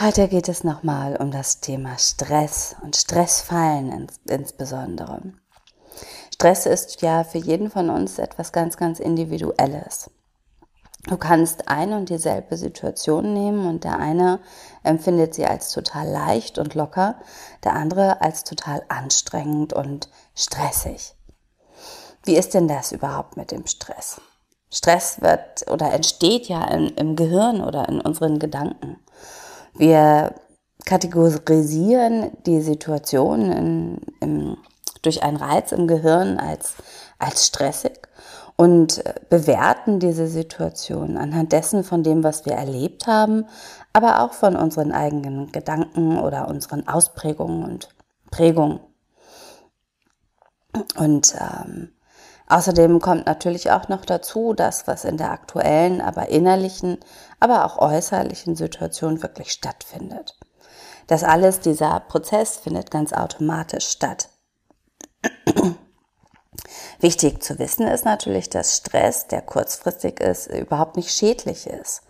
Heute geht es nochmal um das Thema Stress und Stressfallen ins, insbesondere. Stress ist ja für jeden von uns etwas ganz, ganz Individuelles. Du kannst eine und dieselbe Situation nehmen und der eine empfindet sie als total leicht und locker, der andere als total anstrengend und stressig. Wie ist denn das überhaupt mit dem Stress? Stress wird oder entsteht ja im, im Gehirn oder in unseren Gedanken. Wir kategorisieren die Situation in, im, durch einen Reiz im Gehirn als, als stressig und bewerten diese Situation anhand dessen von dem, was wir erlebt haben, aber auch von unseren eigenen Gedanken oder unseren Ausprägungen und Prägungen. Und ähm, außerdem kommt natürlich auch noch dazu, dass was in der aktuellen, aber innerlichen, aber auch äußerlichen Situation wirklich stattfindet. Das alles, dieser Prozess findet ganz automatisch statt. Wichtig zu wissen ist natürlich, dass Stress, der kurzfristig ist, überhaupt nicht schädlich ist.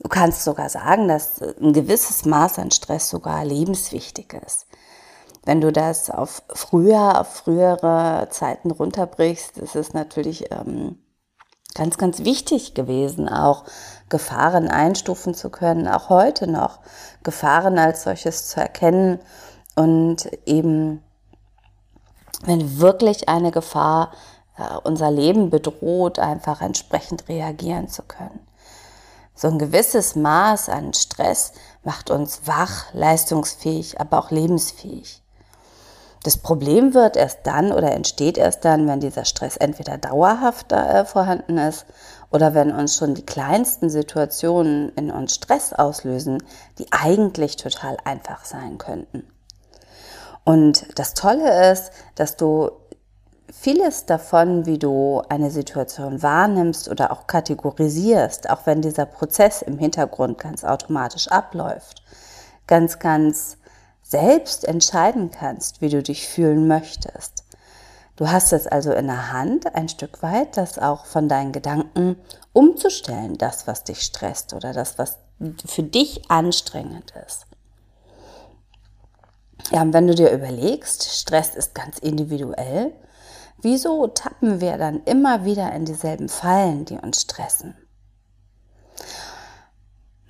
Du kannst sogar sagen, dass ein gewisses Maß an Stress sogar lebenswichtig ist. Wenn du das auf früher, auf frühere Zeiten runterbrichst, ist es natürlich ähm, ganz, ganz wichtig gewesen, auch Gefahren einstufen zu können, auch heute noch Gefahren als solches zu erkennen und eben wenn wirklich eine Gefahr unser Leben bedroht, einfach entsprechend reagieren zu können. So ein gewisses Maß an Stress macht uns wach, leistungsfähig, aber auch lebensfähig. Das Problem wird erst dann oder entsteht erst dann, wenn dieser Stress entweder dauerhaft äh, vorhanden ist oder wenn uns schon die kleinsten Situationen in uns Stress auslösen, die eigentlich total einfach sein könnten. Und das Tolle ist, dass du vieles davon, wie du eine Situation wahrnimmst oder auch kategorisierst, auch wenn dieser Prozess im Hintergrund ganz automatisch abläuft, ganz, ganz selbst entscheiden kannst, wie du dich fühlen möchtest. Du hast es also in der Hand, ein Stück weit, das auch von deinen Gedanken umzustellen, das, was dich stresst oder das, was für dich anstrengend ist. Ja, und wenn du dir überlegst, Stress ist ganz individuell, wieso tappen wir dann immer wieder in dieselben Fallen, die uns stressen?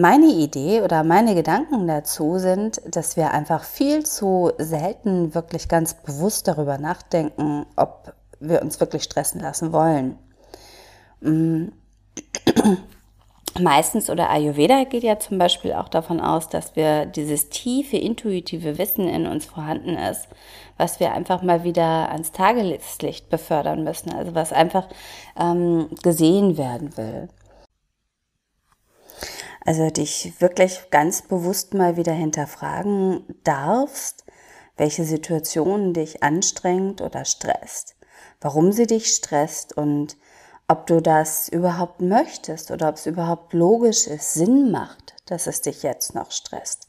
Meine Idee oder meine Gedanken dazu sind, dass wir einfach viel zu selten wirklich ganz bewusst darüber nachdenken, ob wir uns wirklich stressen lassen wollen. Mm. Meistens oder Ayurveda geht ja zum Beispiel auch davon aus, dass wir dieses tiefe intuitive Wissen in uns vorhanden ist, was wir einfach mal wieder ans Tageslicht befördern müssen, also was einfach ähm, gesehen werden will. Also dich wirklich ganz bewusst mal wieder hinterfragen darfst, welche Situation dich anstrengt oder stresst, warum sie dich stresst und ob du das überhaupt möchtest oder ob es überhaupt logisch ist, Sinn macht, dass es dich jetzt noch stresst.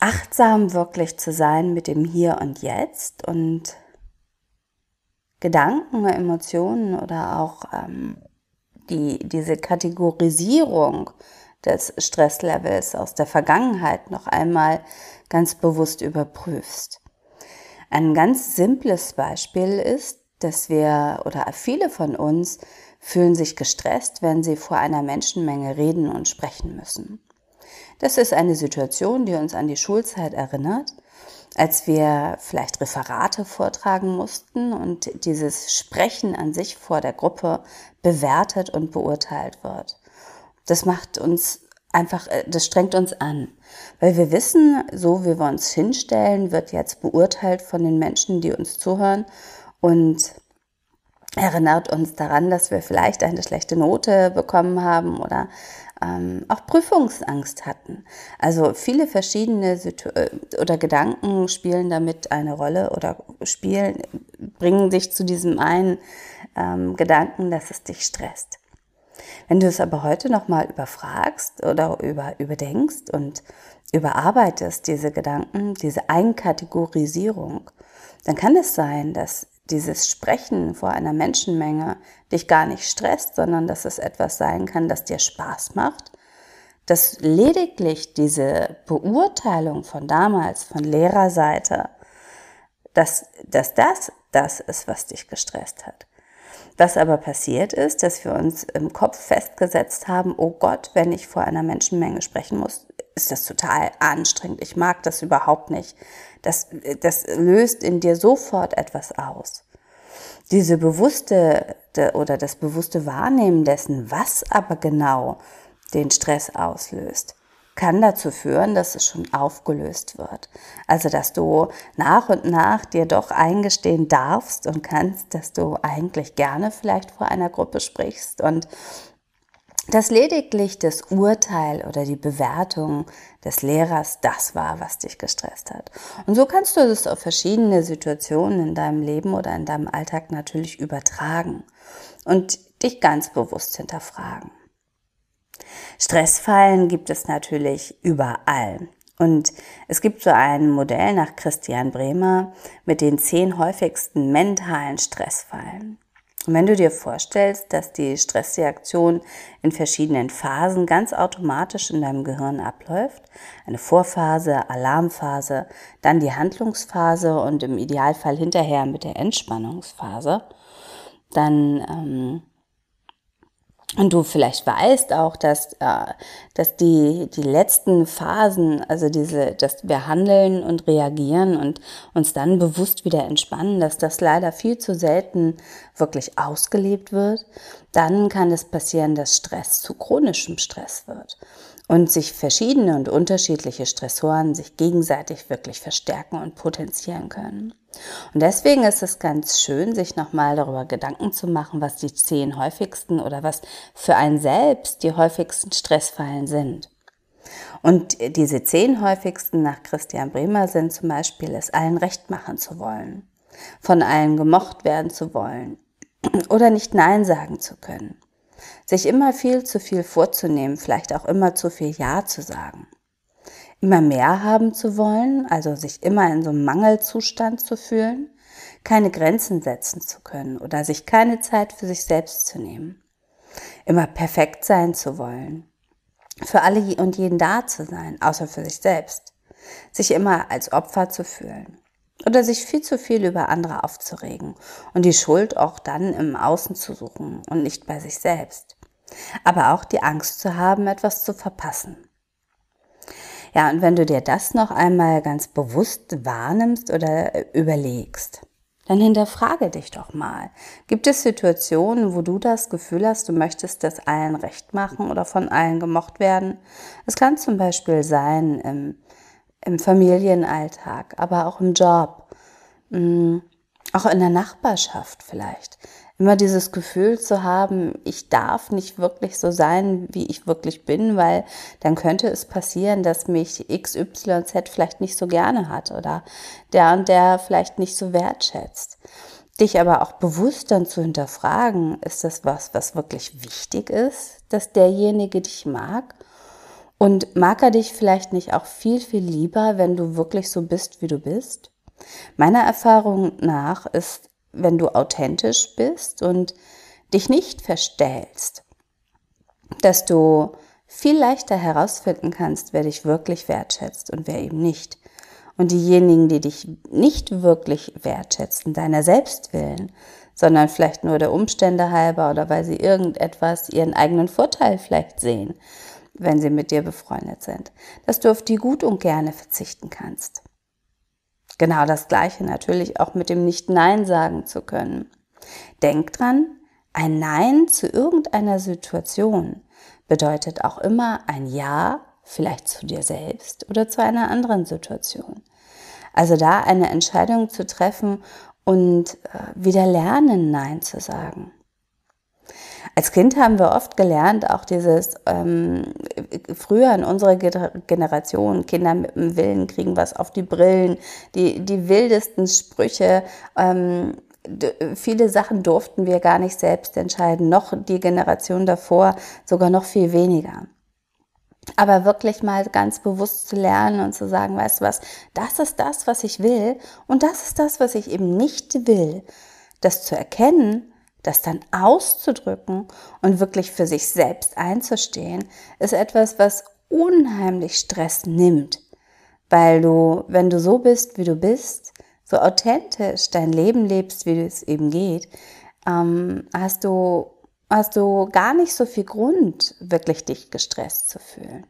Achtsam wirklich zu sein mit dem Hier und Jetzt und Gedanken, Emotionen oder auch ähm, die, diese Kategorisierung des Stresslevels aus der Vergangenheit noch einmal ganz bewusst überprüfst. Ein ganz simples Beispiel ist, dass wir oder viele von uns fühlen sich gestresst, wenn sie vor einer Menschenmenge reden und sprechen müssen. Das ist eine Situation, die uns an die Schulzeit erinnert, als wir vielleicht Referate vortragen mussten und dieses Sprechen an sich vor der Gruppe bewertet und beurteilt wird. Das macht uns einfach, äh, das strengt uns an, weil wir wissen, so wie wir uns hinstellen, wird jetzt beurteilt von den Menschen, die uns zuhören und erinnert uns daran, dass wir vielleicht eine schlechte Note bekommen haben oder ähm, auch Prüfungsangst hatten. Also viele verschiedene Situ äh, oder Gedanken spielen damit eine Rolle oder spielen, bringen dich zu diesem einen ähm, Gedanken, dass es dich stresst. Wenn du es aber heute nochmal überfragst oder über, überdenkst und überarbeitest, diese Gedanken, diese Einkategorisierung, dann kann es sein, dass dieses Sprechen vor einer Menschenmenge dich gar nicht stresst, sondern dass es etwas sein kann, das dir Spaß macht, dass lediglich diese Beurteilung von damals, von Lehrerseite, dass, dass das das ist, was dich gestresst hat. Was aber passiert ist, dass wir uns im Kopf festgesetzt haben, oh Gott, wenn ich vor einer Menschenmenge sprechen muss, ist das total anstrengend. Ich mag das überhaupt nicht. Das, das löst in dir sofort etwas aus. Diese bewusste oder das bewusste Wahrnehmen dessen, was aber genau den Stress auslöst, kann dazu führen, dass es schon aufgelöst wird. Also, dass du nach und nach dir doch eingestehen darfst und kannst, dass du eigentlich gerne vielleicht vor einer Gruppe sprichst und dass lediglich das Urteil oder die Bewertung des Lehrers das war, was dich gestresst hat. Und so kannst du das auf verschiedene Situationen in deinem Leben oder in deinem Alltag natürlich übertragen und dich ganz bewusst hinterfragen. Stressfallen gibt es natürlich überall. Und es gibt so ein Modell nach Christian Bremer mit den zehn häufigsten mentalen Stressfallen. Und wenn du dir vorstellst, dass die Stressreaktion in verschiedenen Phasen ganz automatisch in deinem Gehirn abläuft, eine Vorphase, Alarmphase, dann die Handlungsphase und im Idealfall hinterher mit der Entspannungsphase, dann ähm, und du vielleicht weißt auch, dass, äh, dass die, die letzten Phasen, also diese, dass wir handeln und reagieren und uns dann bewusst wieder entspannen, dass das leider viel zu selten wirklich ausgelebt wird, dann kann es passieren, dass Stress zu chronischem Stress wird und sich verschiedene und unterschiedliche Stressoren sich gegenseitig wirklich verstärken und potenzieren können. Und deswegen ist es ganz schön, sich nochmal darüber Gedanken zu machen, was die zehn häufigsten oder was für einen selbst die häufigsten Stressfallen sind. Und diese zehn häufigsten nach Christian Bremer sind zum Beispiel, es allen recht machen zu wollen, von allen gemocht werden zu wollen oder nicht Nein sagen zu können, sich immer viel zu viel vorzunehmen, vielleicht auch immer zu viel Ja zu sagen immer mehr haben zu wollen, also sich immer in so einem Mangelzustand zu fühlen, keine Grenzen setzen zu können oder sich keine Zeit für sich selbst zu nehmen, immer perfekt sein zu wollen, für alle und jeden da zu sein, außer für sich selbst, sich immer als Opfer zu fühlen oder sich viel zu viel über andere aufzuregen und die Schuld auch dann im Außen zu suchen und nicht bei sich selbst. Aber auch die Angst zu haben, etwas zu verpassen. Ja, und wenn du dir das noch einmal ganz bewusst wahrnimmst oder überlegst, dann hinterfrage dich doch mal. Gibt es Situationen, wo du das Gefühl hast, du möchtest das allen recht machen oder von allen gemocht werden? Es kann zum Beispiel sein im, im Familienalltag, aber auch im Job, mh, mm, auch in der Nachbarschaft vielleicht immer dieses Gefühl zu haben, ich darf nicht wirklich so sein, wie ich wirklich bin, weil dann könnte es passieren, dass mich XYZ vielleicht nicht so gerne hat oder der und der vielleicht nicht so wertschätzt. Dich aber auch bewusst dann zu hinterfragen, ist das was, was wirklich wichtig ist, dass derjenige dich mag? Und mag er dich vielleicht nicht auch viel, viel lieber, wenn du wirklich so bist, wie du bist? Meiner Erfahrung nach ist wenn du authentisch bist und dich nicht verstellst, dass du viel leichter herausfinden kannst, wer dich wirklich wertschätzt und wer eben nicht. Und diejenigen, die dich nicht wirklich wertschätzen, deiner selbst willen, sondern vielleicht nur der Umstände halber oder weil sie irgendetwas, ihren eigenen Vorteil vielleicht sehen, wenn sie mit dir befreundet sind, dass du auf die gut und gerne verzichten kannst. Genau das Gleiche natürlich auch mit dem Nicht-Nein sagen zu können. Denk dran, ein Nein zu irgendeiner Situation bedeutet auch immer ein Ja, vielleicht zu dir selbst oder zu einer anderen Situation. Also da eine Entscheidung zu treffen und äh, wieder lernen, Nein zu sagen. Als Kind haben wir oft gelernt, auch dieses, ähm, früher in unserer Generation, Kinder mit dem Willen kriegen was auf die Brillen, die, die wildesten Sprüche, ähm, viele Sachen durften wir gar nicht selbst entscheiden, noch die Generation davor sogar noch viel weniger. Aber wirklich mal ganz bewusst zu lernen und zu sagen, weißt du was, das ist das, was ich will und das ist das, was ich eben nicht will. Das zu erkennen, das dann auszudrücken und wirklich für sich selbst einzustehen, ist etwas, was unheimlich Stress nimmt. Weil du, wenn du so bist, wie du bist, so authentisch dein Leben lebst, wie es eben geht, ähm, hast du hast du gar nicht so viel Grund, wirklich dich gestresst zu fühlen.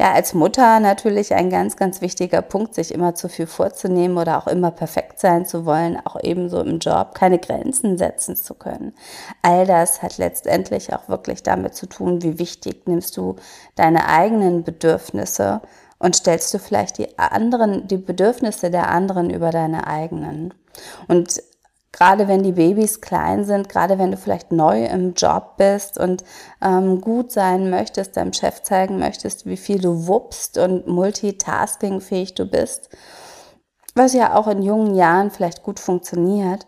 Ja, als Mutter natürlich ein ganz, ganz wichtiger Punkt, sich immer zu viel vorzunehmen oder auch immer perfekt sein zu wollen, auch ebenso im Job keine Grenzen setzen zu können. All das hat letztendlich auch wirklich damit zu tun, wie wichtig nimmst du deine eigenen Bedürfnisse und stellst du vielleicht die anderen, die Bedürfnisse der anderen über deine eigenen. Und gerade wenn die Babys klein sind, gerade wenn du vielleicht neu im Job bist und ähm, gut sein möchtest, deinem Chef zeigen möchtest, wie viel du wuppst und multitaskingfähig du bist, was ja auch in jungen Jahren vielleicht gut funktioniert,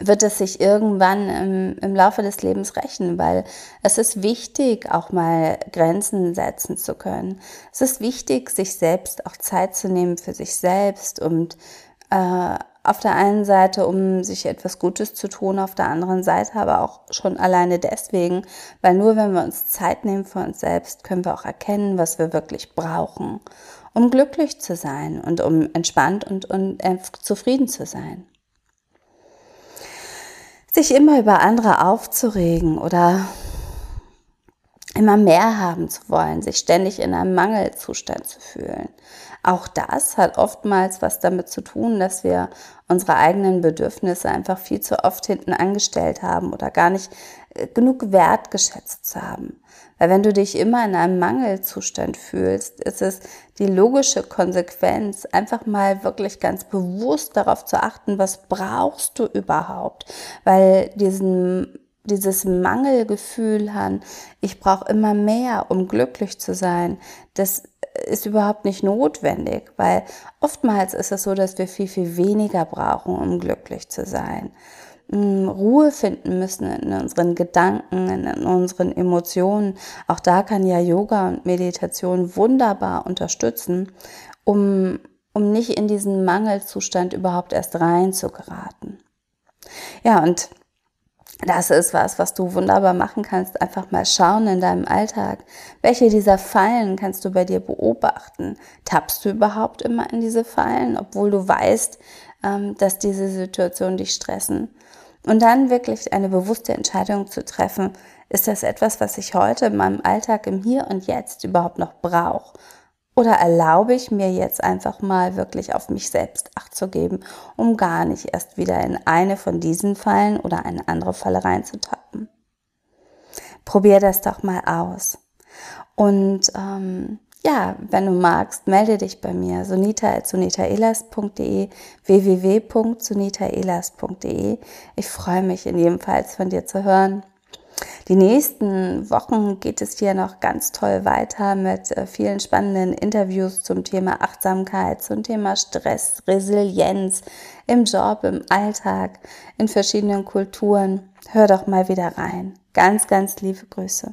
wird es sich irgendwann im, im Laufe des Lebens rächen, weil es ist wichtig, auch mal Grenzen setzen zu können. Es ist wichtig, sich selbst auch Zeit zu nehmen für sich selbst und äh, auf der einen Seite, um sich etwas Gutes zu tun, auf der anderen Seite aber auch schon alleine deswegen, weil nur wenn wir uns Zeit nehmen für uns selbst, können wir auch erkennen, was wir wirklich brauchen, um glücklich zu sein und um entspannt und, und äh, zufrieden zu sein. Sich immer über andere aufzuregen oder immer mehr haben zu wollen, sich ständig in einem Mangelzustand zu fühlen. Auch das hat oftmals was damit zu tun, dass wir unsere eigenen Bedürfnisse einfach viel zu oft hinten angestellt haben oder gar nicht äh, genug wertgeschätzt haben. Weil wenn du dich immer in einem Mangelzustand fühlst, ist es die logische Konsequenz, einfach mal wirklich ganz bewusst darauf zu achten, was brauchst du überhaupt? Weil diesen dieses Mangelgefühl an, ich brauche immer mehr, um glücklich zu sein, das ist überhaupt nicht notwendig, weil oftmals ist es so, dass wir viel, viel weniger brauchen, um glücklich zu sein. Mm, Ruhe finden müssen in unseren Gedanken, in unseren Emotionen. Auch da kann ja Yoga und Meditation wunderbar unterstützen, um, um nicht in diesen Mangelzustand überhaupt erst rein zu geraten. Ja, und das ist was, was du wunderbar machen kannst. Einfach mal schauen in deinem Alltag. Welche dieser Fallen kannst du bei dir beobachten? Tappst du überhaupt immer in diese Fallen, obwohl du weißt, ähm, dass diese Situationen dich stressen? Und dann wirklich eine bewusste Entscheidung zu treffen, ist das etwas, was ich heute in meinem Alltag im Hier und Jetzt überhaupt noch brauche? Oder erlaube ich mir jetzt einfach mal wirklich auf mich selbst Acht zu geben, um gar nicht erst wieder in eine von diesen Fallen oder eine andere Falle reinzutappen? Probier das doch mal aus. Und ähm, ja, wenn du magst, melde dich bei mir. sonita.sonitaelas.de www.sonitaelas.de Ich freue mich in jedem Fall von dir zu hören. Die nächsten Wochen geht es hier noch ganz toll weiter mit äh, vielen spannenden Interviews zum Thema Achtsamkeit, zum Thema Stress, Resilienz im Job, im Alltag, in verschiedenen Kulturen. Hör doch mal wieder rein. Ganz, ganz liebe Grüße.